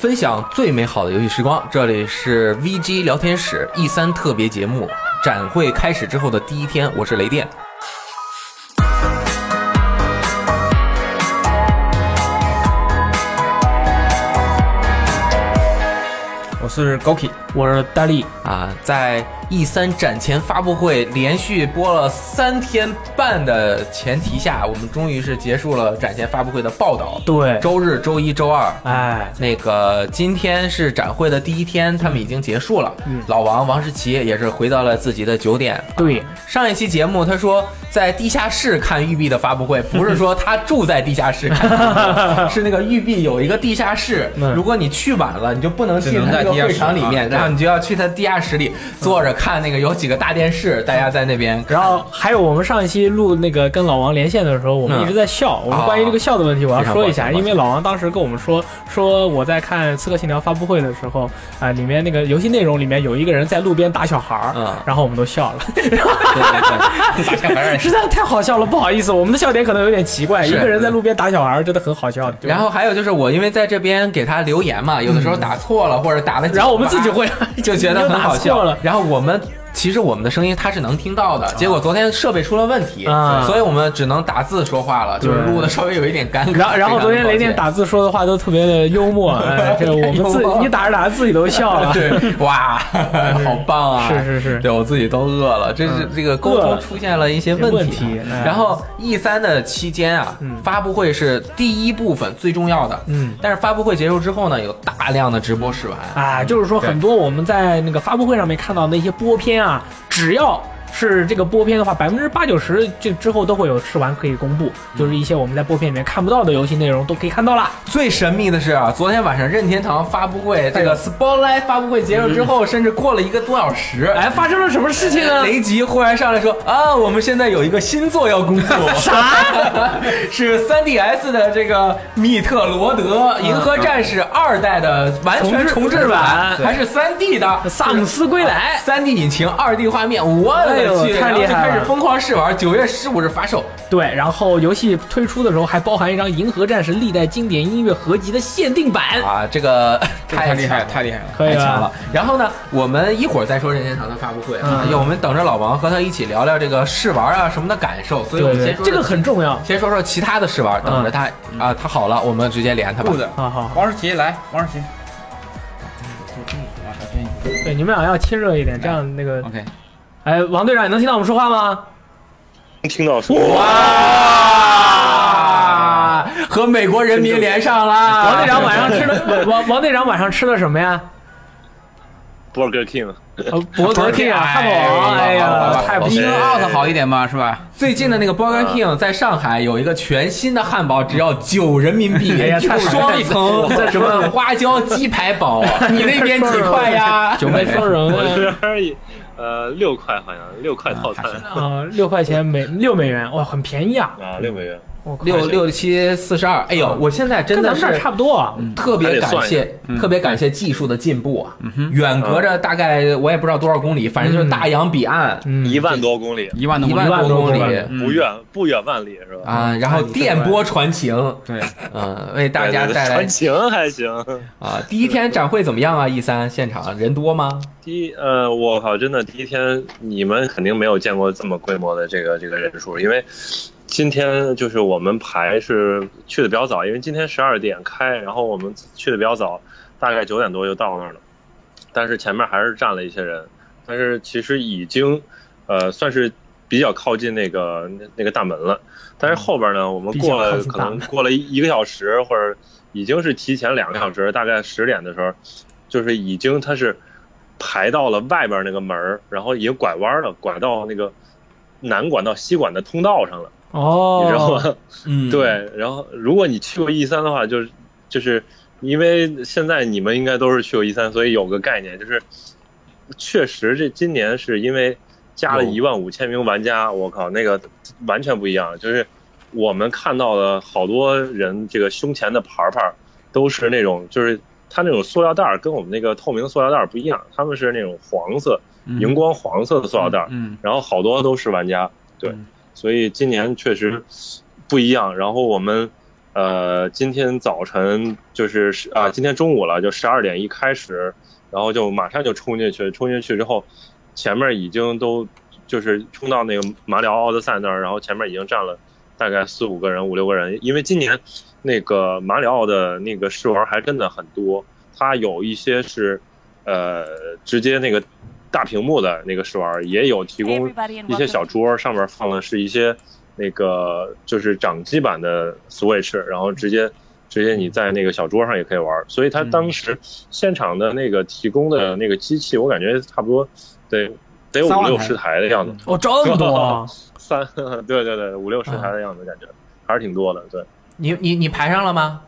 分享最美好的游戏时光。这里是 VG 聊天室 E 三特别节目。展会开始之后的第一天，我是雷电。我是 Goki，我是大力啊，在 E 三展前发布会连续播了三天半的前提下，我们终于是结束了展前发布会的报道。对，周日、周一周二，哎，那个今天是展会的第一天，他们已经结束了。嗯，老王王世奇也是回到了自己的酒店。对，上一期节目他说在地下室看育碧的发布会，不是说他住在地下室看，是那个育碧有一个地下室，如果你去晚了，你就不能进他那个会场里面，然后你就要去他地下室里坐着看那个有几个大电视，大家在那边。然后还有我们上一期录那个跟老王连线的时候，我们一直在笑。我们关于这个笑的问题，我要说一下，因为老王当时跟我们说，说我在看《刺客信条》发布会的时候，啊，里面那个游戏内容里面有一个人在路边打小孩儿，嗯，然后我们都笑了。实在太好笑了，不好意思，我们的笑点可能有点奇怪。一个人在路边打小孩，真的很好笑。然后还有就是我因为在这边给他留言嘛，有的时候打错了或者打的，然后我们自己会就觉得很好笑了。然后我们。comment 其实我们的声音他是能听到的，结果昨天设备出了问题，所以我们只能打字说话了，就是录的稍微有一点尴尬。然后，然后昨天雷电打字说的话都特别的幽默，哎，这我们自你打着打着自己都笑了。对，哇，好棒啊！是是是，对我自己都饿了，这是这个沟通出现了一些问题。然后 E 三的期间啊，发布会是第一部分最重要的，嗯，但是发布会结束之后呢，有大量的直播试玩啊，就是说很多我们在那个发布会上面看到那些播片啊，只要。是这个播片的话，百分之八九十这之后都会有试玩可以公布，就是一些我们在播片里面看不到的游戏内容都可以看到了。最神秘的是啊，昨天晚上任天堂发布会这个 Spotlight 发布会结束之后，甚至过了一个多小时，哎，发生了什么事情呢？雷吉忽然上来说啊，我们现在有一个新作要公布，啥？是 3DS 的这个密特罗德银河战士二代的完全重置版，还是 3D 的萨姆斯归来，3D 引擎2 D 画面，我。太厉害了！开始疯狂试玩，九月十五日发售。对，然后游戏推出的时候还包含一张《银河战士》历代经典音乐合集的限定版啊！这个太厉害，太厉害了，太强了。然后呢，我们一会儿再说任天堂的发布会啊，我们等着老王和他一起聊聊这个试玩啊什么的感受。所以我们先说这个很重要，先说说其他的试玩，等着他啊，他好了，我们直接连他吧。好好，王世奇来，王世奇。对，你们俩要亲热一点，这样那个 OK。哎，王队长，你能听到我们说话吗？能听到。哇，和美国人民连上了。王队长 晚上吃了王王队长晚上吃了什么呀？Burger King。Burger King 啊，汉堡王。哎呀，太比 Out 好一点嘛，是吧？最近的那个 Burger King 在上海有一个全新的汉堡，只要九人民币，双层什么花椒鸡排堡，你那边 几块呀？九块双人。我这边呃，六块好像六块套餐啊，六块钱美六美元，哇，很便宜啊！啊，六美元。六六七四十二，哎呦，我现在真的是差不多啊，特别感谢，特别感谢技术的进步啊！远隔着大概我也不知道多少公里，反正就是大洋彼岸，一万多公里，一万一万多公里，不远不远万里是吧？啊，然后电波传情，对，嗯，为大家带来传情还行啊。第一天展会怎么样啊？E 三现场人多吗？第一，呃，我靠，真的第一天你们肯定没有见过这么规模的这个这个人数，因为。今天就是我们排是去的比较早，因为今天十二点开，然后我们去的比较早，大概九点多就到那儿了。但是前面还是站了一些人，但是其实已经，呃，算是比较靠近那个那那个大门了。但是后边呢，我们过了可能过了一个小时，或者已经是提前两个小时，大概十点的时候，就是已经它是排到了外边那个门然后已经拐弯了，拐到那个南管到西管的通道上了。哦，你知道吗？嗯，对。然后，如果你去过 E 三的话，就是就是，因为现在你们应该都是去过 E 三，所以有个概念，就是确实这今年是因为加了一万五千名玩家，我靠，那个完全不一样。就是我们看到的好多人，这个胸前的牌牌都是那种，就是它那种塑料袋跟我们那个透明塑料袋不一样，他们是那种黄色、荧光黄色的塑料袋。嗯。然后好多都是玩家，对。所以今年确实不一样。然后我们呃，今天早晨就是啊，今天中午了，就十二点一开始，然后就马上就冲进去，冲进去之后，前面已经都就是冲到那个马里奥奥德赛那儿，然后前面已经站了大概四五个人、五六个人，因为今年那个马里奥的那个试玩还真的很多，它有一些是呃直接那个大屏幕的那个试玩，也有提供一些小桌，上面放的是一些。那个就是掌机版的 Switch，然后直接直接你在那个小桌上也可以玩，所以他当时现场的那个提供的那个机器，我感觉差不多得得有五六十台的样子。哦，这么多？三，对对对，五六十台的样子，感觉还是挺多的。对，你你你排上了吗？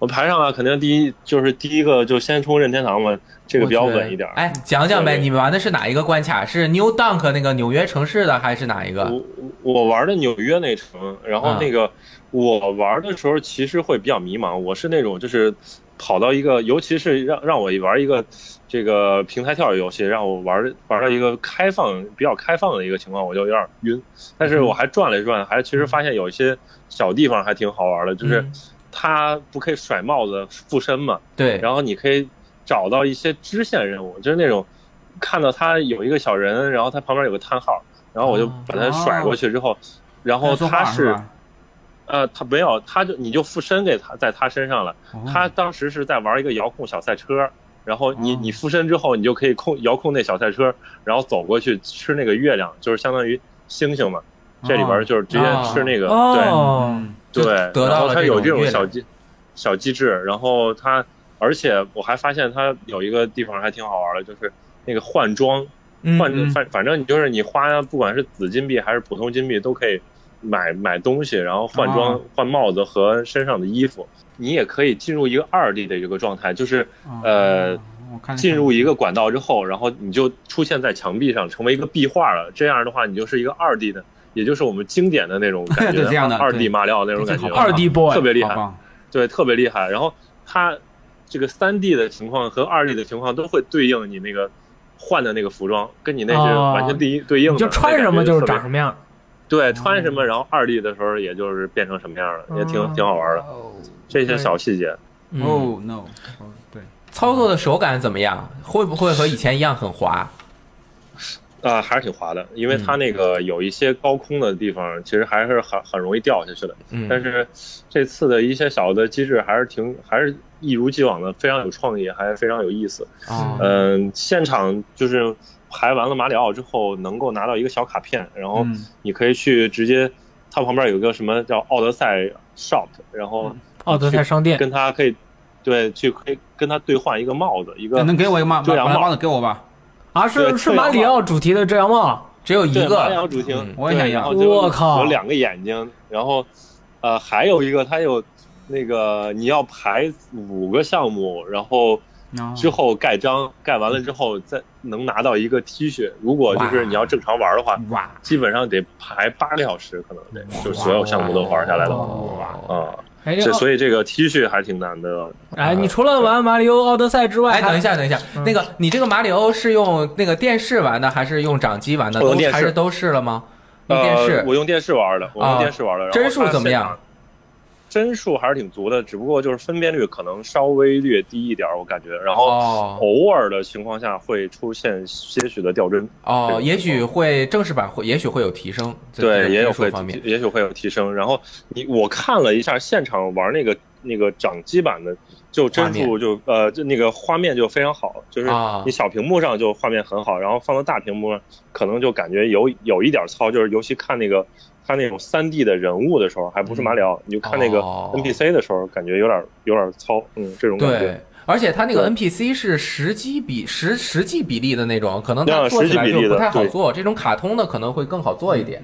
我排上了，肯定第一就是第一个就先冲任天堂嘛，这个比较稳一点。哎，讲讲呗，你们玩的是哪一个关卡？是 New Dunk 那个纽约城市的，还是哪一个？我我玩的纽约那城，然后那个我玩的时候其实会比较迷茫。我是那种就是跑到一个，尤其是让让我玩一个这个平台跳跃游戏，让我玩玩到一个开放比较开放的一个情况，我就有点晕。但是我还转了一转，还其实发现有一些小地方还挺好玩的，就是。他不可以甩帽子附身嘛？对。然后你可以找到一些支线任务，就是那种看到他有一个小人，然后他旁边有个叹号，然后我就把他甩过去之后，然后他是，呃，他没有，他就你就附身给他在他身上了。他当时是在玩一个遥控小赛车，然后你你附身之后，你就可以控遥控那小赛车，然后走过去吃那个月亮，就是相当于星星嘛。这里边就是直接吃那个对。对，然后它有这种小机小机制，然后它，而且我还发现它有一个地方还挺好玩的，就是那个换装，换反反正你就是你花不管是紫金币还是普通金币都可以买买东西，然后换装换帽子和身上的衣服，你也可以进入一个二 D 的一个状态，就是呃进入一个管道之后，然后你就出现在墙壁上，成为一个壁画了，这样的话你就是一个二 D 的。也就是我们经典的那种感觉，二 D 马里奥那种感觉，二 D boy 特别厉害，对，特别厉害。然后它这个三 D 的情况和二 D 的情况都会对应你那个换的那个服装，跟你那是完全第一对应的。就穿什么就是长什么样。对，穿什么，然后二 D 的时候也就是变成什么样了，也挺挺好玩的。这些小细节。Oh no！对，操作的手感怎么样？会不会和以前一样很滑？啊，还是挺滑的，因为它那个有一些高空的地方，其实还是很很容易掉下去的。嗯，但是这次的一些小的机制还是挺，还是一如既往的非常有创意，还非常有意思。啊，嗯，现场就是排完了马里奥之后，能够拿到一个小卡片，然后你可以去直接，它旁边有个什么叫奥德赛 shop，然后奥德赛商店跟他可以，对，去可以跟他兑换一个帽子，一个能给我一个帽遮阳帽子给我吧。啊，是是马里奥主题的遮阳帽，只有一个。马里奥主题，我也想要。我靠，有两个眼睛，然后，呃，还有一个，它有那个你要排五个项目，然后之后盖章，盖完了之后再能拿到一个 T 恤。如果就是你要正常玩的话，哇，基本上得排八个小时，可能得，就所有项目都玩下来的话，啊。这所以这个 T 恤还挺难的。哎，你除了玩马里奥奥德赛之外，哎，等一下，等一下，那个你这个马里奥是用那个电视玩的，还是用掌机玩的？都还是都试了吗？用电视，我用电视玩的，我用电视玩的。帧数怎么样？帧数还是挺足的，只不过就是分辨率可能稍微略低一点，我感觉。然后偶尔的情况下会出现些许的掉帧。哦，也许会正式版会，也许会有提升。对，也有会，也许会有提升。然后你我看了一下现场玩那个那个掌机版的，就帧数就呃就那个画面就非常好，就是你小屏幕上就画面很好，然后放到大屏幕上可能就感觉有有一点糙，就是尤其看那个。看那种三 D 的人物的时候，还不是马里奥，你就看那个 NPC 的时候，感觉有点有点糙，嗯，这种感觉。对，而且它那个 NPC 是实际比实实际比例的那种，可能它做起来就不太好做。这种卡通的可能会更好做一点。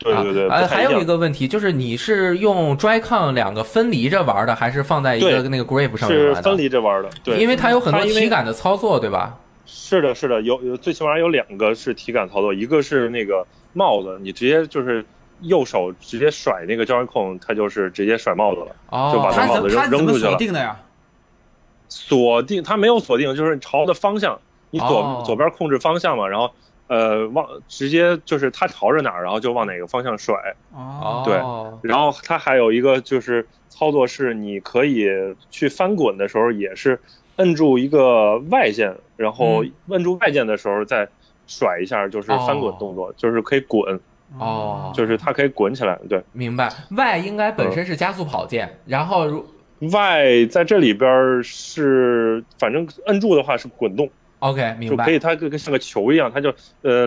对对对。呃，还有一个问题就是，你是用 Joy-Con 两个分离着玩的，还是放在一个那个 Grip 上面玩的？是分离着玩的。对，因为它有很多体感的操作，对吧？是的，是的，有有最起码有两个是体感操作，一个是那个帽子，你直接就是。右手直接甩那个交易控，他就是直接甩帽子了，就把那帽子扔扔出去了。锁定的呀？锁定，他没有锁定，就是朝的方向，你左左边控制方向嘛，然后呃，往直接就是他朝着哪儿，然后就往哪个方向甩。哦，对，然后他还有一个就是操作是，你可以去翻滚的时候也是摁住一个外键，然后摁住外键的时候再甩一下，就是翻滚动作，就是可以滚。哦，就是它可以滚起来。对，明白。Y 应该本身是加速跑键，然后如 Y 在这里边是，反正摁住的话是滚动。OK，明白。就可以，它跟像个球一样，它就呃，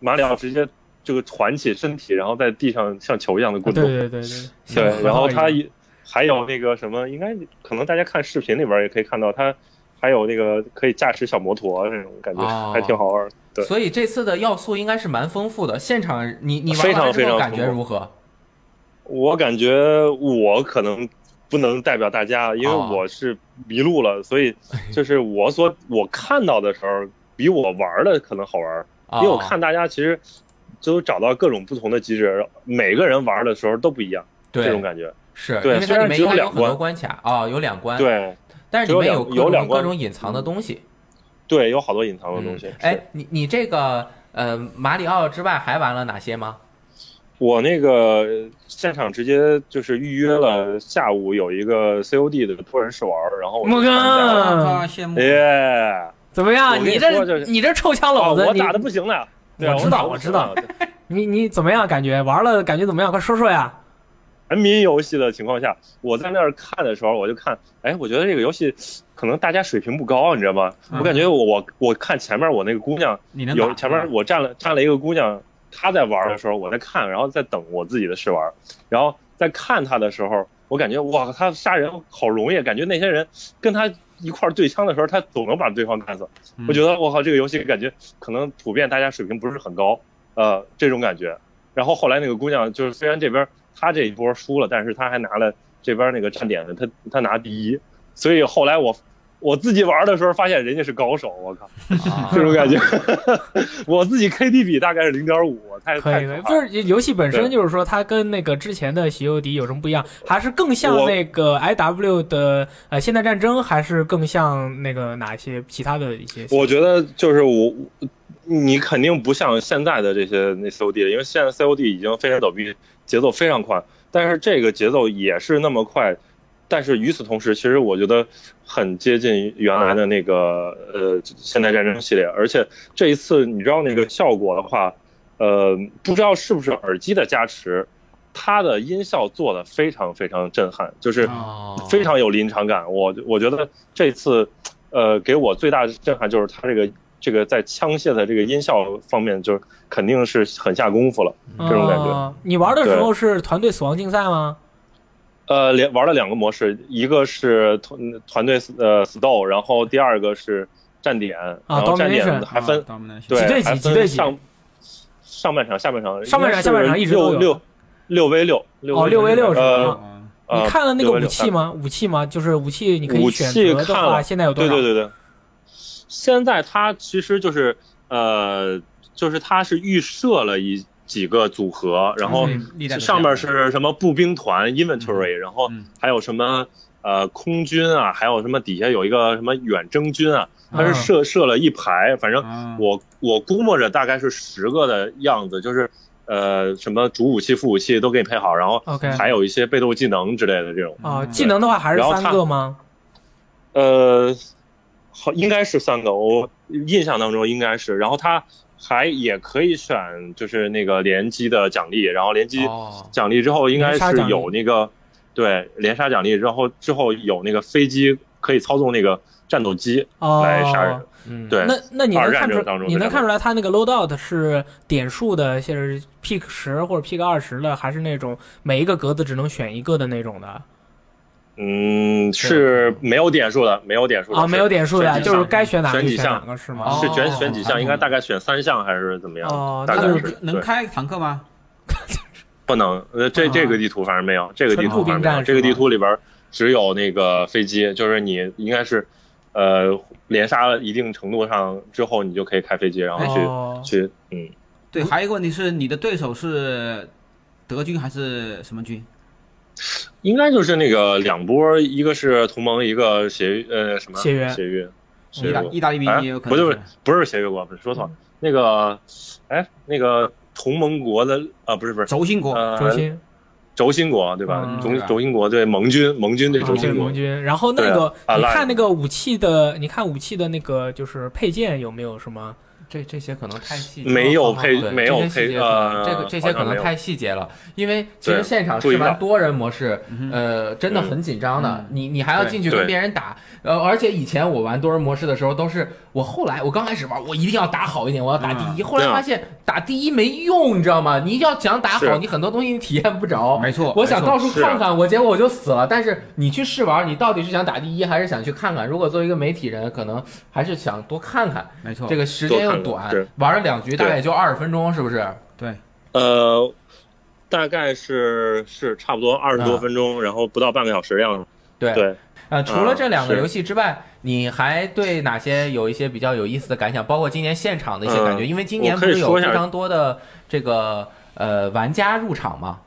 马里奥直接这个团起身体，然后在地上像球一样的滚动。对对对对。对，然后它也还有那个什么，应该可能大家看视频里边也可以看到，它还有那个可以驾驶小摩托那种感觉，还挺好玩。对。所以这次的要素应该是蛮丰富的。现场你你玩完之后感觉如何？我感觉我可能。不能代表大家，因为我是迷路了，所以就是我所我看到的时候，比我玩的可能好玩，因为我看大家其实都找到各种不同的机制，每个人玩的时候都不一样，这种感觉是对。虽然只有两关关卡啊，有两关，对，但是里面有有两各种隐藏的东西，对，有好多隐藏的东西。哎，你你这个呃马里奥之外还玩了哪些吗？我那个现场直接就是预约了下午有一个 COD 的托人试玩，然后我哥，羡慕耶，怎么样？你这你这臭枪篓子，我打的不行了。我知道，我知道。你你怎么样？感觉玩了感觉怎么样？快说说呀。人民游戏的情况下，我在那儿看的时候，我就看，哎，我觉得这个游戏可能大家水平不高，你知道吗？我感觉我我我看前面我那个姑娘，有前面我站了站了一个姑娘。她在玩的时候，我在看，然后在等我自己的试玩，然后在看她的时候，我感觉哇，她杀人好容易，感觉那些人跟她一块对枪的时候，他总能把对方干死。我觉得我靠，这个游戏感觉可能普遍大家水平不是很高，呃，这种感觉。然后后来那个姑娘就是虽然这边他这一波输了，但是他还拿了这边那个站点的，他他拿第一，所以后来我。我自己玩的时候发现人家是高手，我靠，这种感觉。我自己 KD 比大概是零点五，太可以可以。就是游戏本身就是说，它跟那个之前的《喜游迪》有什么不一样？还是更像那个 IW 的呃现代战争，还是更像那个哪些其他的一些？我觉得就是我，你肯定不像现在的这些那 COD，因为现在 COD 已经飞檐走壁，节奏非常快，但是这个节奏也是那么快。但是与此同时，其实我觉得很接近原来的那个呃现代战争系列，而且这一次你知道那个效果的话，呃，不知道是不是耳机的加持，它的音效做的非常非常震撼，就是非常有临场感。我我觉得这次，呃，给我最大的震撼就是它这个这个在枪械的这个音效方面，就肯定是很下功夫了，这种感觉。你玩的时候是团队死亡竞赛吗？呃，连玩了两个模式，一个是团团队呃 stall，然后第二个是站点，然后站点还分对还分上上半场、下半场，上半场、下半场一直都有六六 v 六哦六 v 六是吗？你看了那个武器吗？武器吗？就是武器你可以选择的话，现在有多少？对对对对，现在它其实就是呃，就是它是预设了一。几个组合，然后上面是什么步兵团 inventory，然后还有什么呃空军啊，还有什么底下有一个什么远征军啊，它是设设了一排，反正我我估摸着大概是十个的样子，就是呃什么主武器副武器都给你配好，然后还有一些被动技能之类的这种。啊，技能的话还是三个吗？呃，好，应该是三个，我印象当中应该是，然后它。还也可以选，就是那个联机的奖励，然后联机奖励之后应该是有那个，对连杀奖励，然后之后有那个飞机可以操纵那个战斗机来杀人。嗯，对。那那你能看出你能看出来它那个 loadout 是点数的，像是 pick 十或者 pick 二十的，还是那种每一个格子只能选一个的那种的？嗯，是没有点数的，没有点数的啊，没有点数的，就是该选哪个选哪个是吗？是选选几项，应该大概选三项还是怎么样？哦，大概是能开坦克吗？不能，呃，这这个地图反正没有，这个地图反正没有，这个地图里边只有那个飞机，就是你应该是，呃，连杀了一定程度上之后，你就可以开飞机，然后去去，嗯，对，还有一个问题是，你的对手是德军还是什么军？应该就是那个两波，一个是同盟，一个协呃什么协约协约，意大，意大利兵也有可能。不就是不是协约国，不是说错了，那个，哎，那个同盟国的啊，不是不是轴心国，轴心。轴心国对吧？轴轴心国对盟军，盟军对轴心国。盟军。然后那个，你看那个武器的，你看武器的那个就是配件有没有什么？这这些可能太细，没有配，没有配，呃，这个这些可能太细节了，因为其实现场试玩多人模式，呃，真的很紧张的，你你还要进去跟别人打，呃，而且以前我玩多人模式的时候都是。我后来，我刚开始玩，我一定要打好一点，我要打第一。后来发现打第一没用，你知道吗？你要想打好，你很多东西你体验不着。没错，我想到处看看，我结果我就死了。但是你去试玩，你到底是想打第一，还是想去看看？如果作为一个媒体人，可能还是想多看看。没错，这个时间又短，玩了两局大概也就二十分钟，是不是？对，呃，大概是是差不多二十多分钟，然后不到半个小时的样子。对对。呃，除了这两个游戏之外，你还对哪些有一些比较有意思的感想？包括今年现场的一些感觉，因为今年不是有非常多的这个呃玩家入场吗？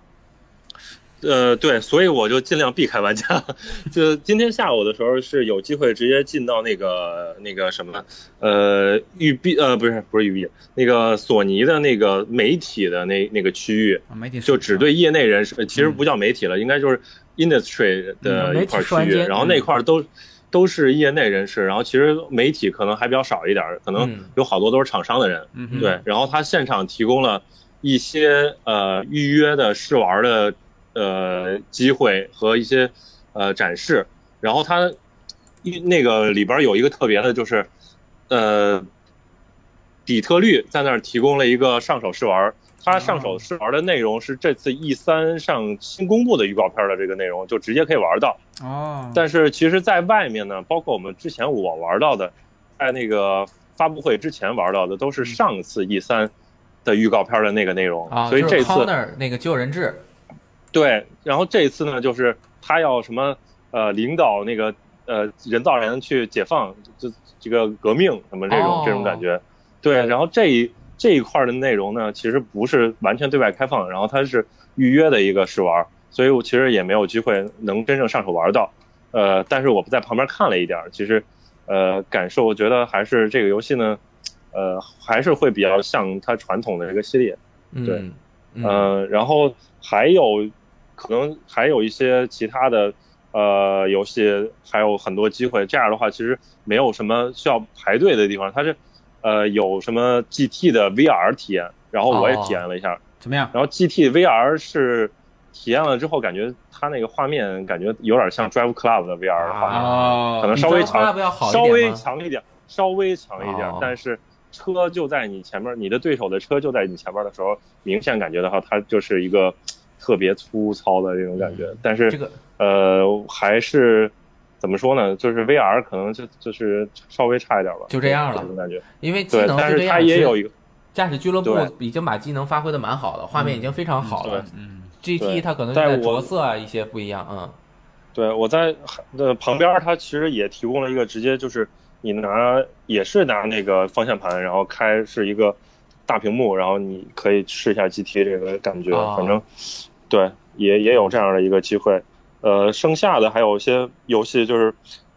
呃，对，所以我就尽量避开玩家。就今天下午的时候是有机会直接进到那个那个什么呃育碧呃不是不是育碧那个索尼的那个媒体的那那个区域，媒体就只对业内人士，其实不叫媒体了，应该就是。industry 的一块区域，然后那块都都是业内人士，然后其实媒体可能还比较少一点，可能有好多都是厂商的人，对。然后他现场提供了一些呃预约的试玩的呃机会和一些呃展示，然后它一那个里边有一个特别的就是呃底特律在那儿提供了一个上手试玩。它上手试玩的内容是这次 E 三上新公布的预告片的这个内容，就直接可以玩到。哦。但是其实，在外面呢，包括我们之前我玩到的，在那个发布会之前玩到的，都是上次 E 三的预告片的那个内容。啊。所以这次那个救人质。对。然后这一次呢，就是他要什么呃领导那个呃人造人去解放这这个革命什么这种这种感觉。对。然后这一。这一块的内容呢，其实不是完全对外开放，然后它是预约的一个试玩，所以我其实也没有机会能真正上手玩到。呃，但是我在旁边看了一点，其实，呃，感受我觉得还是这个游戏呢，呃，还是会比较像它传统的这个系列。对，嗯，然后还有可能还有一些其他的呃游戏，还有很多机会。这样的话，其实没有什么需要排队的地方，它是。呃，有什么 GT 的 VR 体验？然后我也体验了一下，怎么样？然后 GT VR 是体验了之后，感觉它那个画面感觉有点像 Drive Club 的 VR 的画面，可能稍微强，稍微强一点，稍微强一点。但是车就在你前面，你的对手的车就在你前面的时候，明显感觉的话，它就是一个特别粗糙的这种感觉。但是这个呃，还是。怎么说呢？就是 VR 可能就就是稍微差一点吧，就这样了，这种感觉。因为技能但是它也有一个驾驶俱乐部已经把技能发挥的蛮好了，画面已经非常好了。嗯，GT 它可能在着色啊一些不一样。嗯，对，我在呃旁边，它其实也提供了一个直接就是你拿也是拿那个方向盘，然后开是一个大屏幕，然后你可以试一下 GT 这个感觉。反正对，也也有这样的一个机会。呃，剩下的还有一些游戏，就是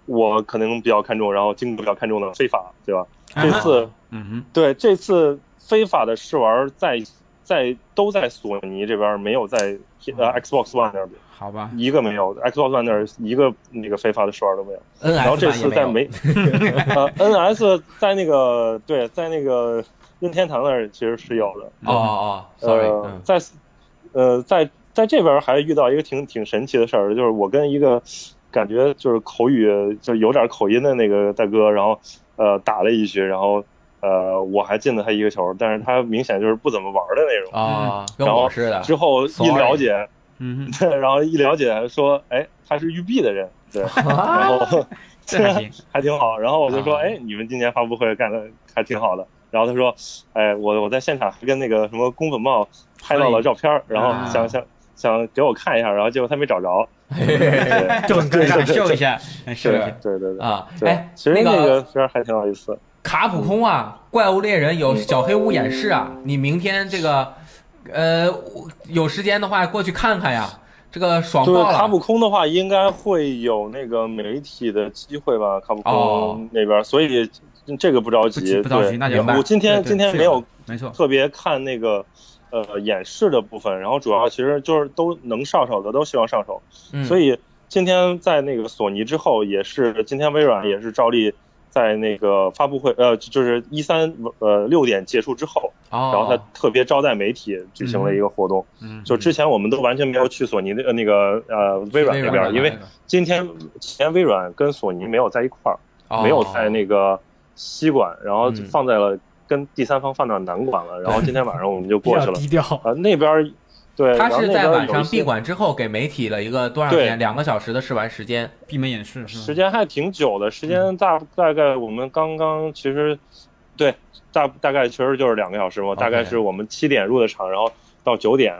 我可能比较看重，然后金哥比较看重的非法，对吧？这次，嗯哼，对，这次非法的试玩在在都在索尼这边，没有在呃 Xbox One 那边。好吧，一个没有，Xbox One 那儿一个那个非法的试玩都没有。然后这次在没，呃，NS 在那个对，在那个任天堂那儿其实是有的。哦哦，sorry，在呃在。在这边还遇到一个挺挺神奇的事儿，就是我跟一个感觉就是口语就有点口音的那个大哥，然后呃打了一局，然后呃我还进了他一个球，但是他明显就是不怎么玩的那种啊。然后之后一了解，嗯，对，然后一了解说，哎，他是育碧的人，对，然后这还行，还挺好。然后我就说，哎，你们今年发布会干的还挺好的。然后他说，哎，我我在现场还跟那个什么宫本茂拍到了照片，然后想想。想给我看一下，然后结果他没找着，就很尴尬，秀一下，是，对对对啊，哎，其实那个片还挺有意思。卡普空啊，怪物猎人有小黑屋演示啊，你明天这个，呃，有时间的话过去看看呀。这个爽爆了。卡普空的话，应该会有那个媒体的机会吧？卡普空那边，所以这个不着急，不着急。那就我今天今天没有没错特别看那个呃演示的部分，然后主要其实就是都能上手的都希望上手，所以今天在那个索尼之后，也是今天微软也是照例。在那个发布会，呃，就是一三呃六点结束之后，然后他特别招待媒体举行了一个活动。嗯，就之前我们都完全没有去索尼的那个呃微软那边，因为今天前微软跟索尼没有在一块儿，没有在那个西馆，然后放在了跟第三方放到南馆了。然后今天晚上我们就过 去了，低调啊那边。对，他是在晚上闭馆之后给媒体了一个多少天？两个小时的试玩时间，闭门演示，时间还挺久的。时间大大概我们刚刚其实，对，大大概其实就是两个小时嘛。大概是我们七点入的场，然后到九点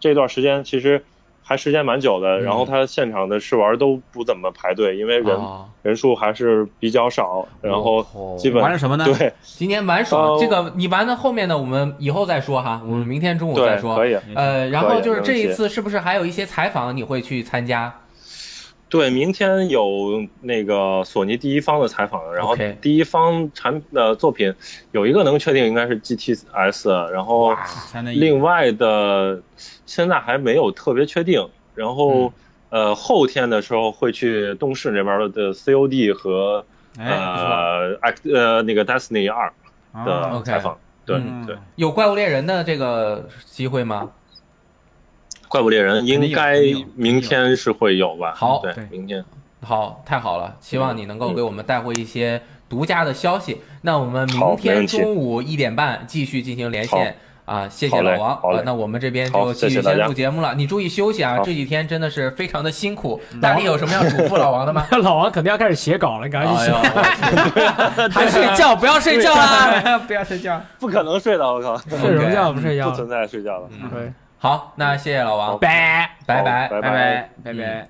这段时间其实。还时间蛮久的，然后他现场的试玩都不怎么排队，因为人人数还是比较少，然后基本玩了什么呢？对，今天玩爽，这个你玩的后面的我们以后再说哈，我们明天中午再说。可以。呃，然后就是这一次是不是还有一些采访你会去参加？对，明天有那个索尼第一方的采访，然后第一方产的作品有一个能确定应该是 GTS，然后另外的。现在还没有特别确定，然后呃后天的时候会去动视那边的 COD 和呃 X 呃那个 Destiny 二的采访，对对，有怪物猎人的这个机会吗？怪物猎人应该明天是会有吧？好，对，明天好，太好了，希望你能够给我们带回一些独家的消息。那我们明天中午一点半继续进行连线。啊，谢谢老王。好那我们这边就继续先录节目了。你注意休息啊，这几天真的是非常的辛苦。大力有什么要嘱咐老王的吗？老王肯定要开始写稿了，赶紧写。还睡觉？不要睡觉啊！不要睡觉，不可能睡的，我靠！睡什么觉？不睡觉？不存在睡觉的。对，好，那谢谢老王，拜。拜拜。拜拜。拜拜。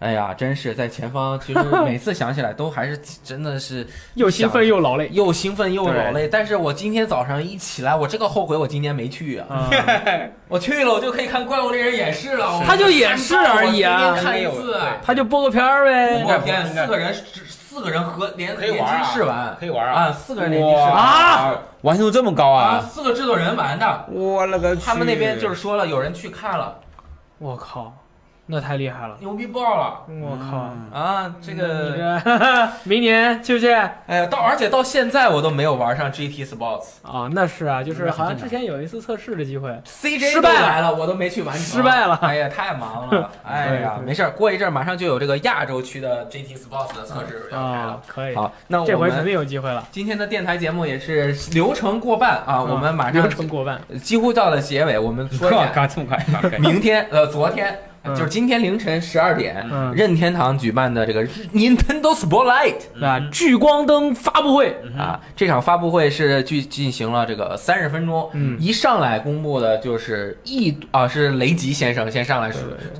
哎呀，真是在前方，其实每次想起来都还是真的是 又兴奋又劳累，又兴奋又劳累。但是我今天早上一起来，我这个后悔，我今天没去啊！我去了，我就可以看怪物猎人演示了。他就演示而已啊，看一次，他就播个片儿呗。播片，四个人，四个人合连联机试玩，可以玩啊！四个人联机试玩啊，完成度这么高啊！四个制作人玩的，我勒个！他们那边就是说了，有人去看了，我靠！那太厉害了，牛逼爆了！我靠啊，这个 明年去不去？哎呀，到而且到现在我都没有玩上 GT Sports 啊，那是啊，就是好像之前有一次测试的机会，CJ 失败来了，我都没去完成，失败了。哎呀，太忙了，哎呀，没事过一阵马上就有这个亚洲区的 GT Sports 的测试要开了，可以。好，那这回肯定有机会了。今天的电台节目也是流程过半啊，我们马上流程过半，几乎到了结尾，我们说一下，这么快？明天呃，昨天。就是今天凌晨十二点，任天堂举办的这个 Nintendo Spotlight 啊，聚光灯发布会啊，这场发布会是进进行了这个三十分钟，一上来公布的就是一啊是雷吉先生先上来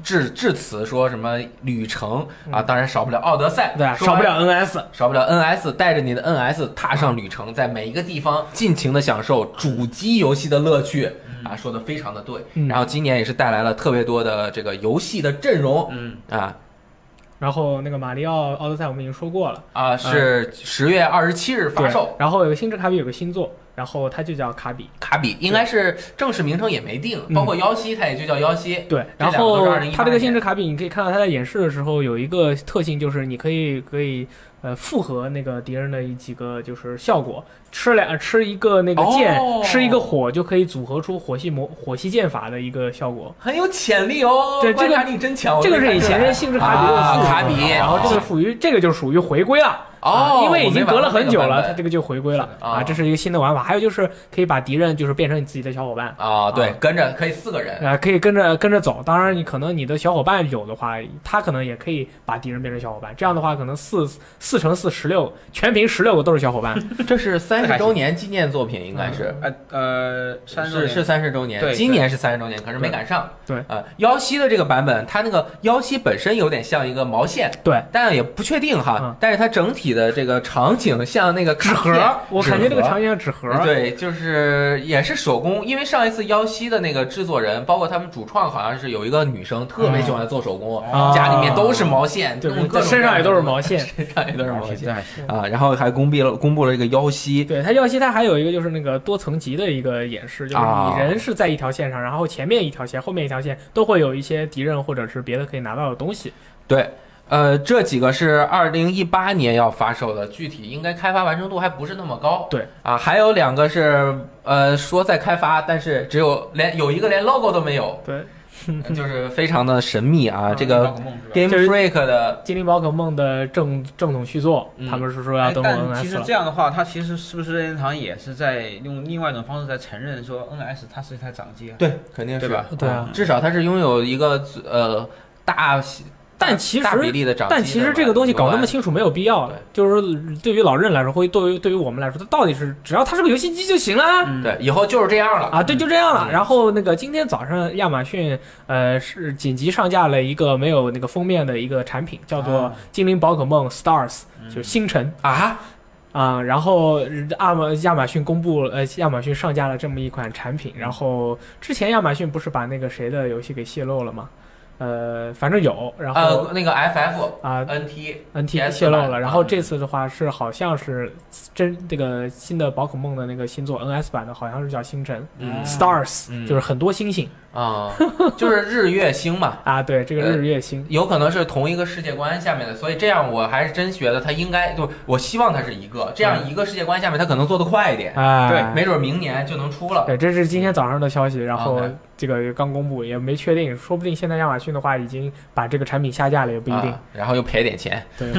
致致辞说什么旅程啊，当然少不了奥德赛，对，少不了 NS，少不了 NS，带着你的 NS 踏上旅程，在每一个地方尽情的享受主机游戏的乐趣。啊，说的非常的对。然后今年也是带来了特别多的这个游戏的阵容，嗯啊。然后那个马里奥奥德赛我们已经说过了啊，是十月二十七日发售。然后有个星之卡比有个新作，然后它就叫卡比。卡比应该是正式名称也没定，包括妖西它也就叫妖西。对，然后它这个星之卡比你可以看到它在演示的时候有一个特性，就是你可以可以呃复合那个敌人的一几个就是效果。吃两吃一个那个剑，吃一个火就可以组合出火系魔火系剑法的一个效果，很有潜力哦。对，这个力真强。这个是以前的性质卡比的卡比，然后这个属于这个就属于回归了。哦，因为已经隔了很久了，它这个就回归了啊，这是一个新的玩法。还有就是可以把敌人就是变成你自己的小伙伴啊，对，跟着可以四个人啊，可以跟着跟着走。当然，你可能你的小伙伴有的话，他可能也可以把敌人变成小伙伴。这样的话，可能四四乘四十六，全屏十六个都是小伙伴。这是三十周年纪念作品，应该是呃呃，是是三十周年，今年是三十周年，可是没赶上。对啊，妖七的这个版本，它那个妖七本身有点像一个毛线，对，但也不确定哈。但是它整体。的这个场景像那个纸盒，我感觉这个场景像纸盒。对，就是也是手工，因为上一次妖西的那个制作人，包括他们主创，好像是有一个女生特别喜欢做手工，家里面都是毛线，对，身上也都是毛线，身上也都是毛线啊。然后还公布了公布了这个妖西，对，它妖西它还有一个就是那个多层级的一个演示，就是你人是在一条线上，然后前面一条线，后面一条线都会有一些敌人或者是别的可以拿到的东西。对。呃，这几个是二零一八年要发售的，具体应该开发完成度还不是那么高。对啊，还有两个是呃说在开发，但是只有连有一个连 logo 都没有。对，就是非常的神秘啊。这个 Game Freak 的《精灵宝可梦》的正正统续作，他们是说要登陆 NS 其实这样的话，它其实是不是任天堂也是在用另外一种方式在承认说 NS 它是一台掌机？对，肯定是吧？对啊，至少它是拥有一个呃大。但其实，但其实这个东西搞那么清楚没有必要。就是说，对于老任来说，或对于对于我们来说，它到底是只要它是个游戏机就行了。对，以后就是这样了啊！对，就这样了。然后那个今天早上，亚马逊呃是紧急上架了一个没有那个封面的一个产品，叫做《精灵宝可梦 Stars》，就是星辰啊啊。然后亚马亚马逊公布呃亚马逊上架了这么一款产品。然后之前亚马逊不是把那个谁的游戏给泄露了吗？呃，反正有，然后呃那个 FF 啊，NT NT 泄露了，然后这次的话是好像是真这个新的宝可梦的那个新作 NS 版的，好像是叫星辰，Stars，就是很多星星。啊，就是日月星嘛。啊，对，这个日月星有可能是同一个世界观下面的，所以这样我还是真觉得它应该，就我希望它是一个这样一个世界观下面，它可能做得快一点。哎，对，没准明年就能出了。对，这是今天早上的消息，然后这个刚公布，也没确定，说不定现在亚马逊的话已经把这个产品下架了，也不一定。然后又赔点钱。对，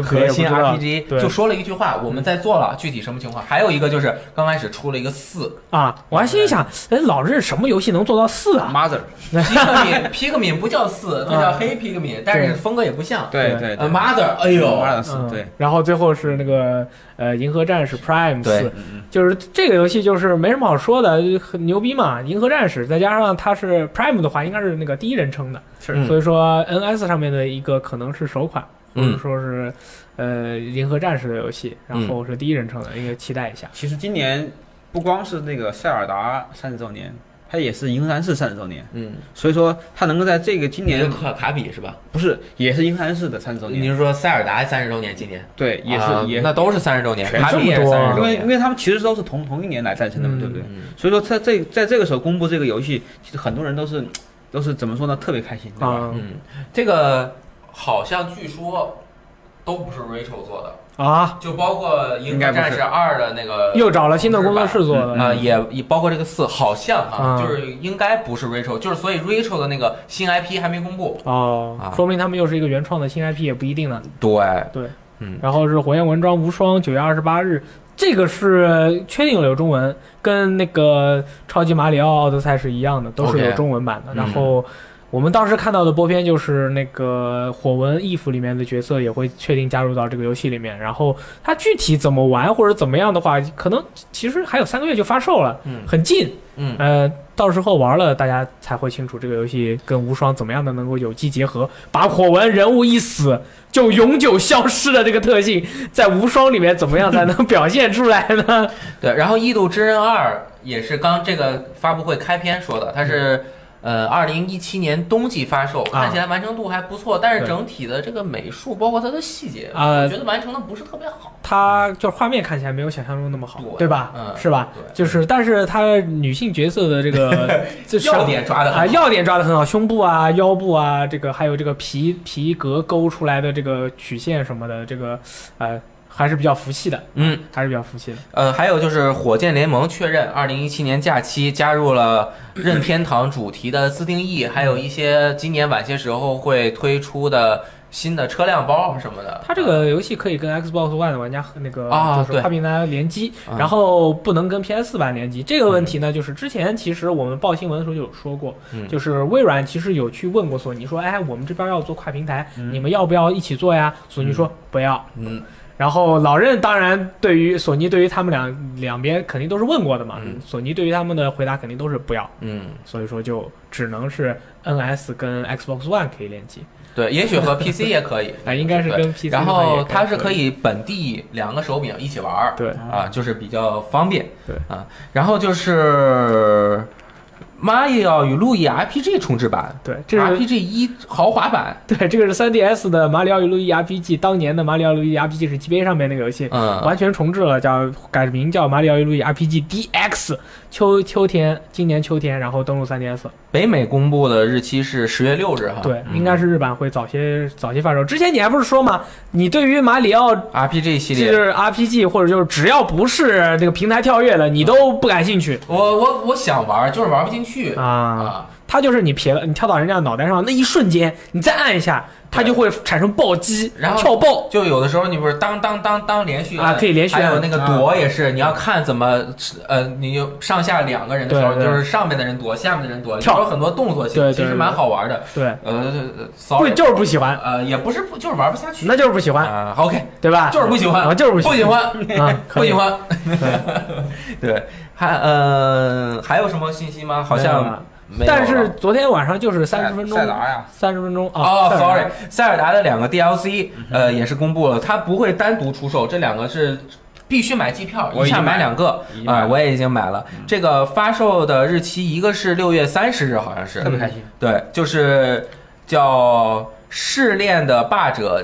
核 心 RPG 就说了一句话，我们在做了，具体什么情况？还有一个就是刚开始出了一个四啊，我还心里想，哎，老任什么游戏能做到四啊？Mother。皮克敏，皮克敏不叫四，它叫黑皮克敏，但是风格也不像。对对，Mother，哎呦，Mother 对。然后最后是那个呃，银河战士 Prime 四，就是这个游戏就是没什么好说的，很牛逼嘛。银河战士再加上它是 Prime 的话，应该是那个第一人称的，所以说 NS 上面的一个可能是首款，或者说是呃银河战士的游戏，然后是第一人称的，应该期待一下。其实今年不光是那个塞尔达三十周年。它也是银河战士三十周年，嗯，所以说它能够在这个今年卡卡比是吧？不是，也是银河战士的三十周年。你是说塞尔达三十周年今年？对，也是也那都是三十周年，卡比也是三十周年。因为因为他们其实都是同同一年来诞生的嘛，对不对？所以说在这在这个时候公布这个游戏，其实很多人都是都是怎么说呢？特别开心，对吧？嗯，这个好像据说都不是 Rachel 做的。啊，就包括《银河战士二》的那个，又找了新的工作室做的。啊，也也包括这个四，好像啊，就是应该不是 Rachel，就是所以 Rachel 的那个新 IP 还没公布。哦，说明他们又是一个原创的新 IP 也不一定呢。对。对，嗯，然后是火焰文章无双，九月二十八日，这个是确定了有中文，跟那个超级马里奥奥德赛是一样的，都是有中文版的，然后。我们当时看到的播片就是那个火纹 if 里面的角色也会确定加入到这个游戏里面，然后它具体怎么玩或者怎么样的话，可能其实还有三个月就发售了，嗯，很近，嗯，呃，到时候玩了大家才会清楚这个游戏跟无双怎么样的能够有机结合，把火纹人物一死就永久消失的这个特性，在无双里面怎么样才能表现出来呢？对，然后《异度之刃二》也是刚这个发布会开篇说的，它是。呃，二零一七年冬季发售，看起来完成度还不错，但是整体的这个美术，包括它的细节，我觉得完成的不是特别好。它就是画面看起来没有想象中那么好，对吧？嗯，是吧？就是，但是它女性角色的这个 要点抓的啊，要点抓的很好，胸部啊、腰部啊，这个还有这个皮皮革勾出来的这个曲线什么的，这个呃。还是比较服气的，嗯，还是比较服气的。呃，还有就是火箭联盟确认，二零一七年假期加入了任天堂主题的自定义，还有一些今年晚些时候会推出的新的车辆包什么的。它这个游戏可以跟 Xbox One 的玩家和那个啊，就是跨平台联机，然后不能跟 PS 版联机。这个问题呢，就是之前其实我们报新闻的时候就有说过，就是微软其实有去问过索尼说，哎，我们这边要做跨平台，你们要不要一起做呀？索尼说不要。嗯。然后老任当然对于索尼对于他们两两边肯定都是问过的嘛，索尼对于他们的回答肯定都是不要，嗯，所以说就只能是 NS 跟 Xbox One 可以联机。对，也许和 PC 也可以，啊，应该是跟 PC。然后它是可以本地两个手柄一起玩儿，对，啊，就是比较方便，对，啊，然后就是。马里奥与路易 RPG 重置版，对，这是 RPG 一豪华版，对，这个是 3DS 的马里奥与路易 RPG，当年的马里奥与路易 RPG 是 GBA 上面那个游戏，嗯，完全重置了，叫改名叫马里奥与路易 RPG DX，秋秋天，今年秋天，然后登陆 3DS。北美公布的日期是十月六日哈，对，应该是日版会早些早些发售。之前你还不是说吗？你对于马里奥 RPG 系列，就是 RPG 或者就是只要不是那个平台跳跃的，你都不感兴趣。我我我想玩，就是玩不进去啊。啊！它就是你撇了，你跳到人家脑袋上那一瞬间，你再按一下。它就会产生暴击，然后跳爆。就有的时候你不是当当当当连续啊，可以连续。还有那个躲也是，你要看怎么呃，你就上下两个人的时候，就是上面的人躲，下面的人躲，跳有很多动作性，其实蛮好玩的。对，呃，不就是不喜欢，呃，也不是不就是玩不下去，那就是不喜欢啊。OK，对。吧？就是不喜欢，就是不喜欢，不喜欢，不喜欢。对，还呃还有什么信息吗？好像。但是昨天晚上就是三十分钟，塞尔达呀，三十分钟哦，sorry，塞尔达的两个 DLC，呃，也是公布了，它不会单独出售，这两个是必须买机票，一下买两个啊，我也已经买了。这个发售的日期一个是六月三十日，好像是，特别开心。对，就是叫《试炼的霸者》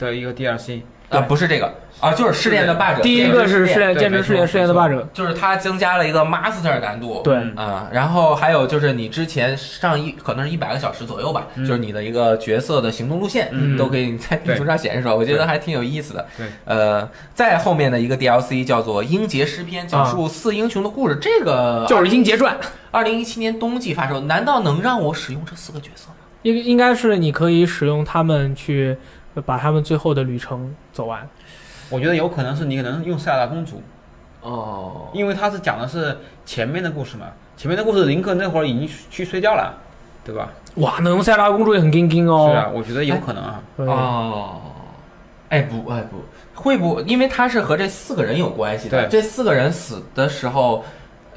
的一个 DLC，啊，不是这个。啊，就是试炼的霸者。第一个是试炼，剑之试炼，试炼的霸者，就是它增加了一个 master 难度。对，啊，然后还有就是你之前上一可能是一百个小时左右吧，就是你的一个角色的行动路线都给你在地图上显示出来，我觉得还挺有意思的。对，呃，再后面的一个 DLC 叫做《英杰诗篇》，讲述四英雄的故事。这个就是《英杰传》，二零一七年冬季发售。难道能让我使用这四个角色吗？应应该是你可以使用他们去把他们最后的旅程走完。我觉得有可能是你可能用塞尔达公主，哦，因为他是讲的是前面的故事嘛，前面的故事林克那会儿已经去睡觉了，对吧？哇，能用塞尔达公主也很硬硬哦。是啊，我觉得有可能啊。哦，哎不哎不会不，因为他是和这四个人有关系的，这四个人死的时候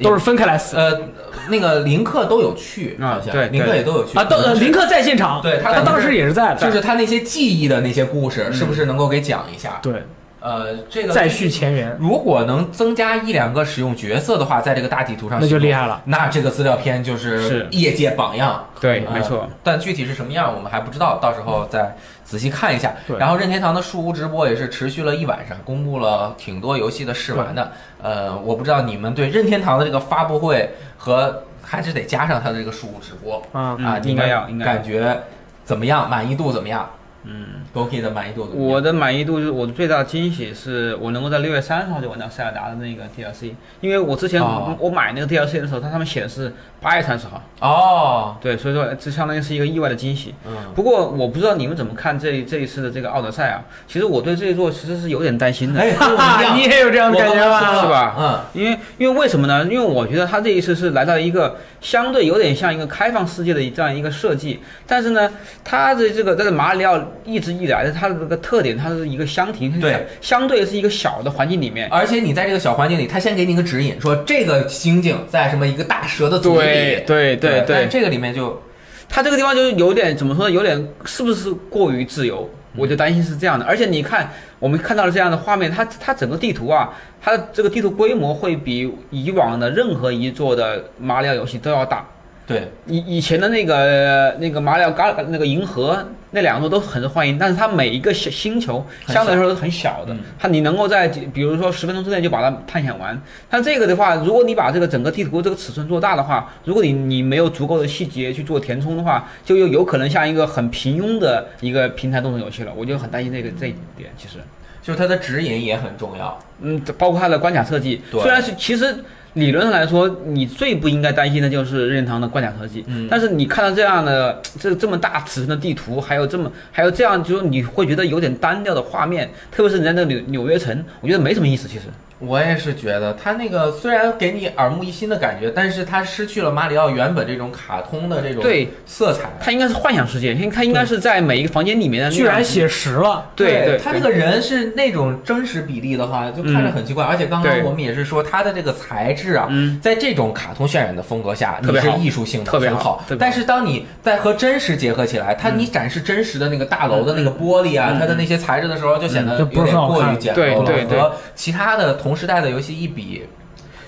都是分开来死。呃，那个林克都有去，好像对，林克也都有去啊。都林克在现场，对他当时也是在的，就是他那些记忆的那些故事，是不是能够给讲一下？对。呃，这个再续前缘，如果能增加一两个使用角色的话，在这个大地图上那就厉害了。那这个资料片就是业界榜样。对，没错。但具体是什么样，我们还不知道，到时候再仔细看一下。然后任天堂的树屋直播也是持续了一晚上，公布了挺多游戏的试玩的。呃，我不知道你们对任天堂的这个发布会和还是得加上它的这个树屋直播啊啊，应该要，应该感觉怎么样？满意度怎么样？嗯 o k 的满意度，我的满意度就是我的最大的惊喜是我能够在六月三十号就玩到塞尔达的那个 DLC，因为我之前我买那个 DLC 的时候，它上面写的是八月三十号。哦，对，所以说这相当于是一个意外的惊喜。嗯，不过我不知道你们怎么看这这一次的这个奥德赛啊？其实我对这一座其实是有点担心的。哎，你也有这样的感觉吗？是吧？嗯，因为因为为什么呢？因为我觉得他这一次是来到一个相对有点像一个开放世界的这样一个设计，但是呢，它的这个在马里奥一直以来的它的这个特点，它是一个箱庭，对，相对是一个小的环境里面，而且你在这个小环境里，它先给你一个指引，说这个星境在什么一个大蛇的嘴里，对对对，这个里面就，它这个地方就是有点怎么说呢？有点是不是过于自由？我就担心是这样的。而且你看，我们看到了这样的画面，它它整个地图啊，它的这个地图规模会比以往的任何一座的马里奥游戏都要大。对，以以前的那个那个马里奥嘎那个银河那两个都很受欢迎，但是它每一个小星球相对来说都很小的，它你能够在比如说十分钟之内就把它探险完。但这个的话，如果你把这个整个地图这个尺寸做大的话，如果你你没有足够的细节去做填充的话，就又有可能像一个很平庸的一个平台动作游戏了。我就很担心这个这一点，其实。就是它的指引也很重要，嗯，包括它的关卡设计，虽然是其实。理论上来说，你最不应该担心的就是任天堂的关卡设计。嗯，但是你看到这样的这这么大尺寸的地图，还有这么还有这样，就是你会觉得有点单调的画面，特别是你在那纽纽约城，我觉得没什么意思。其实，我也是觉得他那个虽然给你耳目一新的感觉，但是他失去了马里奥原本这种卡通的这种对色彩。他应该是幻想世界，因为它应该是在每一个房间里面的，居然写实了。对对，他那个人是那种真实比例的话，就看着很奇怪。而且刚刚我们也是说，他的这个材质啊，在这种卡通渲染的风格下，特别是艺术性的特别好。但是当你在和真实结合起来，它你展示真实的那个大楼的那个玻璃啊，它的那些材质的时候，就显得有点过于简陋了。和其他的同时代的游戏一比，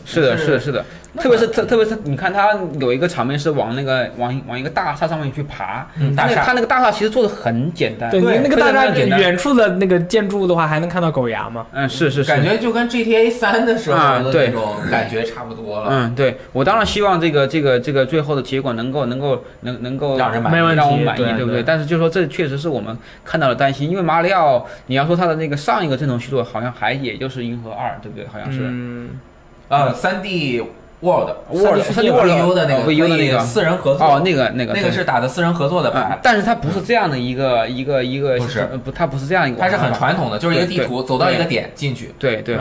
是的，是的，是的。特别是特特别是你看他有一个场面是往那个往往一个大厦上面去爬，他那他那个大厦其实做的很简单，对，那个大厦简单。远处的那个建筑的话还能看到狗牙吗？嗯，是是是，感觉就跟 GTA 三的时候的那种感觉差不多了。嗯，对我当然希望这个这个这个最后的结果能够能够能能够让人满意，让我满意，对不对？但是就说这确实是我们看到了担心，因为马里奥你要说他的那个上一个阵容续作好像还也就是银河二，对不对？好像是，嗯，呃，三 D。Word，Word，三 D VU 的那个，VU 的那个四人合作哦，那个那个那个是打的四人合作的牌，但是它不是这样的一个一个一个，不是。不，它不是这样一个，它是很传统的，就是一个地图，走到一个点进去，对对，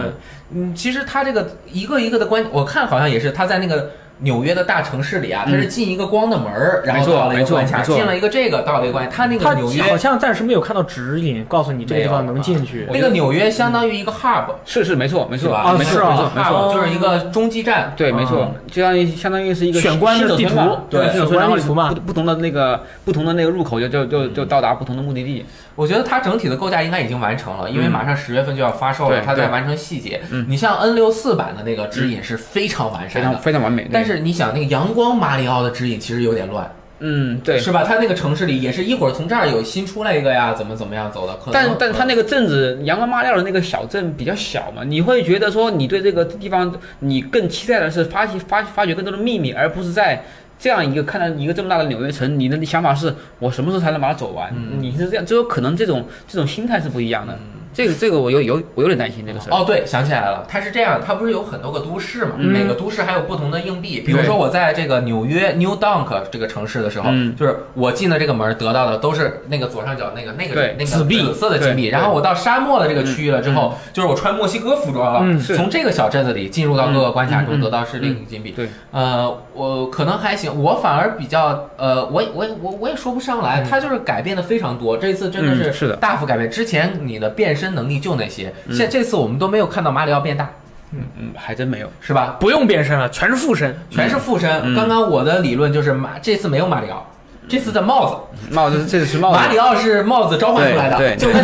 嗯，其实它这个一个一个的关，我看好像也是它在那个。纽约的大城市里啊，它是进一个光的门儿，然后到了一个关卡，进了一个这个到了一个关卡。它那个纽约好像暂时没有看到指引告诉你这个地方能进去。那个纽约相当于一个 hub，是是没错没错啊？没错没错没错，就是一个中继站。对，没错，就相当于相当于是一个选关的地图，对，选关地图嘛。不不同的那个不同的那个入口就就就就到达不同的目的地。我觉得它整体的构架应该已经完成了，因为马上十月份就要发售了，它在完成细节。你像 N 六四版的那个指引是非常完善的，非常完美。但是你想那个阳光马里奥的指引其实有点乱，嗯，对，是吧？它那个城市里也是一会儿从这儿有新出来一个呀，怎么怎么样走的？可能但但它那个镇子阳光马里奥的那个小镇比较小嘛，你会觉得说你对这个地方你更期待的是发现发发掘更多的秘密，而不是在。这样一个看到一个这么大的纽约城，你的想法是我什么时候才能把它走完？你是这样，就有可能这种这种心态是不一样的。这个这个我有有我有点担心这个事哦，对，想起来了，它是这样，它不是有很多个都市嘛？每个都市还有不同的硬币。比如说我在这个纽约 New Dunk 这个城市的时候，就是我进的这个门得到的都是那个左上角那个那个那个紫币紫色的金币。然后我到沙漠的这个区域了之后，就是我穿墨西哥服装了，从这个小镇子里进入到各个关卡中得到是另一个金币。对，呃，我可能还行，我反而比较呃，我我我我也说不上来，它就是改变的非常多。这次真的是是的大幅改变，之前你的变身。真能力就那些，现这次我们都没有看到马里奥变大，嗯嗯，还真没有，是吧？不用变身了，全是附身，全是附身。刚刚我的理论就是马这次没有马里奥，这次的帽子，帽子这次是帽子，马里奥是帽子召唤出来的，对，就跟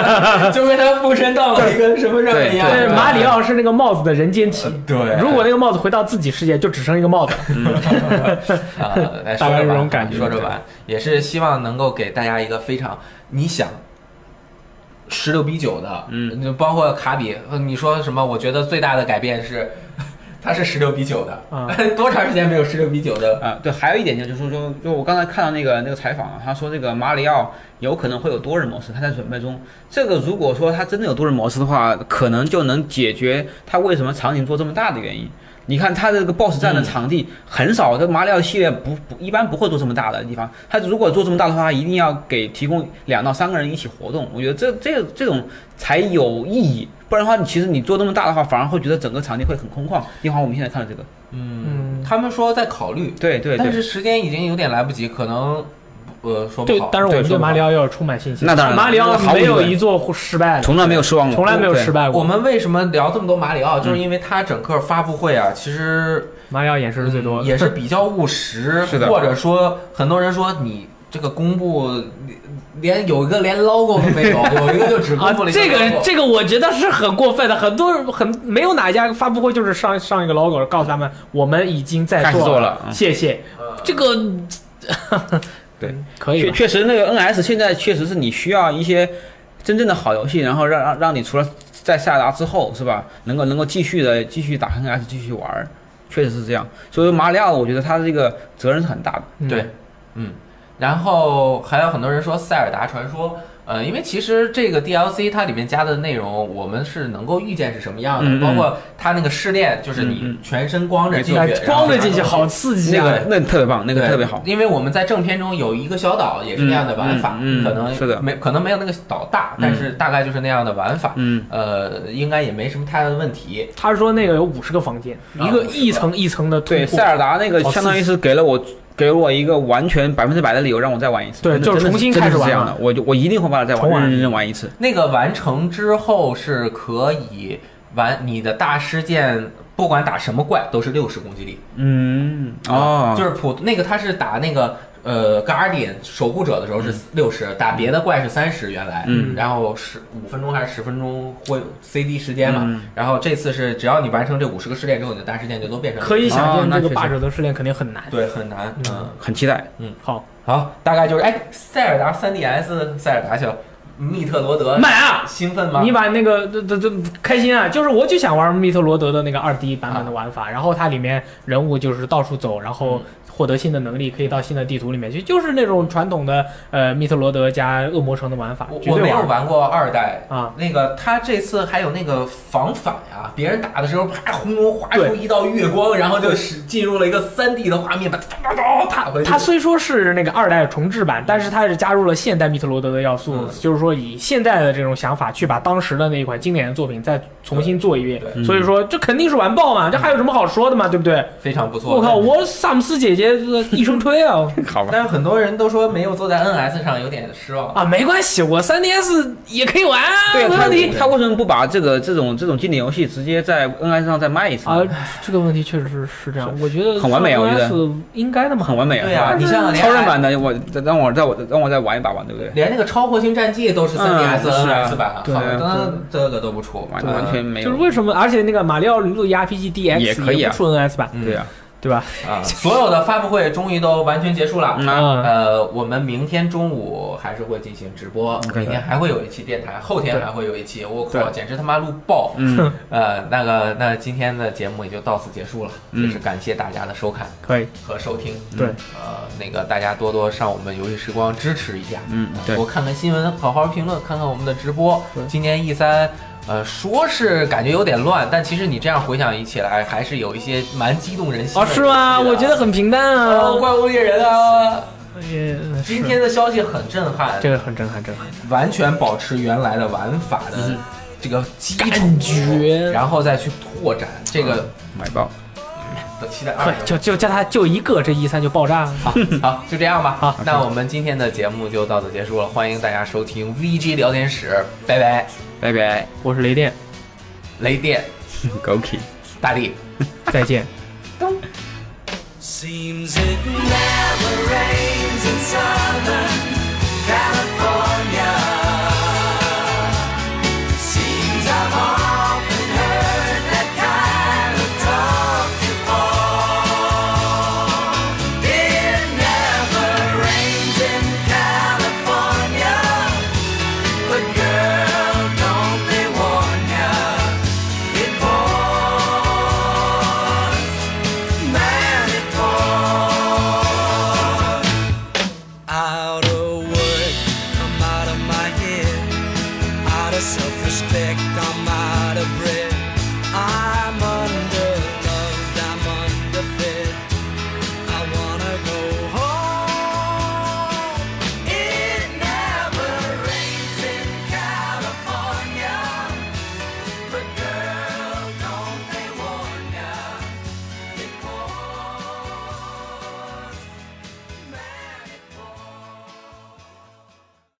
就跟他附身到了一个什么上面一样。对，马里奥是那个帽子的人间体，对。如果那个帽子回到自己世界，就只剩一个帽子。啊，来说着吧，说着吧，也是希望能够给大家一个非常你想。十六比九的，嗯，就包括卡比，你说什么？我觉得最大的改变是，它是十六比九的，啊，多长时间没有十六比九的啊？对，还有一点就是说，就我刚才看到那个那个采访啊，他说这个马里奥有可能会有多人模式，他在准备中。这个如果说他真的有多人模式的话，可能就能解决他为什么场景做这么大的原因。你看它这个 BOSS 战的场地很少，这马里奥系列不不一般不会做这么大的地方。它如果做这么大的话，一定要给提供两到三个人一起活动。我觉得这这这种才有意义，不然的话，你其实你做那么大的话，反而会觉得整个场地会很空旷。一会儿我们现在看的这个，嗯，他们说在考虑，对对，但是时间已经有点来不及，可能。呃，说对，但是我们对马里奥要充满信心。那当然，马里奥没有一座失败，从来没有失望过，从来没有失败过。我们为什么聊这么多马里奥？就是因为它整个发布会啊，其实马里奥演示是最多，也是 比较务实。是的，或者说很多人说你这个公布连有一个连 logo 都没有，有一个就只公布了一个。这个这个我觉得是很过分的，很多人很没有哪家发布会就是上上一个 logo，告诉他们我们已经在做了，谢谢。这个。对，可以。确确实，那个 N S 现在确实是你需要一些真正的好游戏，然后让让让你除了在塞尔达之后，是吧？能够能够继续的继续打 N S 继续玩，确实是这样。所以马里奥，我觉得他的这个责任是很大的。对，嗯。然后还有很多人说《塞尔达传说》，呃，因为其实这个 DLC 它里面加的内容，我们是能够预见是什么样的，包括它那个试炼，就是你全身光着进去，光着进去好刺激啊！那个那特别棒，那个特别好。因为我们在正片中有一个小岛也是那样的玩法，可能是的，没可能没有那个岛大，但是大概就是那样的玩法。嗯，呃，应该也没什么太大的问题。他说那个有五十个房间，一个一层一层的。对，塞尔达那个相当于是给了我。给了我一个完全百分之百的理由，让我再玩一次。对，就是重新开始玩。这样的，我就我一定会把它再玩，认认真真玩一次。那个完成之后是可以玩你的大师剑，不管打什么怪都是六十攻击力。嗯，哦，就是普那个他是打那个。呃，Guardian 守护者的时候是六十，打别的怪是三十，原来，嗯，然后十五分钟还是十分钟会 CD 时间嘛，然后这次是只要你完成这五十个试炼之后，你的大事件就都变成。可以想见这个霸者的试炼肯定很难。对，很难，嗯，很期待，嗯，好，好，大概就是，哎，塞尔达 3DS 塞尔达去了密特罗德买啊，兴奋吗？你把那个这这这开心啊，就是我就想玩密特罗德的那个二 D 版本的玩法，然后它里面人物就是到处走，然后。获得新的能力，可以到新的地图里面去，就是那种传统的呃密特罗德加恶魔城的玩法。我没有玩过二代啊，那个他这次还有那个防反呀，别人打的时候啪轰隆划出一道月光，然后就是进入了一个三 D 的画面，把。它虽说是那个二代重置版，但是它是加入了现代密特罗德的要素，就是说以现代的这种想法去把当时的那一款经典的作品再重新做一遍。所以说这肯定是完爆嘛，这还有什么好说的嘛，对不对？非常不错。我靠，我萨姆斯姐姐。一声吹啊，好吧。但是很多人都说没有坐在 NS 上有点失望啊，没关系，我 3DS 也可以玩啊。对，他他为什么不把这个这种这种经典游戏直接在 NS 上再卖一次啊？这个问题确实是是这样，我觉得很完美啊，我觉得应该的嘛，很完美啊。对啊，你像超人版的，我让我再我让我再玩一把吧，对不对？连那个超火星战记都是 3DS NS 版，对，这个都不出，完完全没有。就是为什么？而且那个马里奥路易 RPG DX 也可以出 NS 版，对啊。对吧？啊，所有的发布会终于都完全结束了。呃，我们明天中午还是会进行直播，明天还会有一期电台，后天还会有一期。我靠，简直他妈录爆！嗯，呃，那个，那今天的节目也就到此结束了，也是感谢大家的收看，可以和收听。对，呃，那个大家多多上我们游戏时光支持一下。嗯，对，多看看新闻，好好评论，看看我们的直播。今年 E 三。呃，说是感觉有点乱，但其实你这样回想一起来，还是有一些蛮激动人心。哦，是吗？我觉得很平淡啊。怪物猎人啊，也今天的消息很震撼，这个很震撼，震撼，完全保持原来的玩法的这个感觉，然后再去拓展这个买爆。期待二，就就叫他就一个，这一三就爆炸了。好，好，就这样吧。好，那我们今天的节目就到此结束了，欢迎大家收听 VG 聊天室，拜拜。拜拜，我是雷电，雷电，Goki，大力，再见。self-respect. I'm out of breath.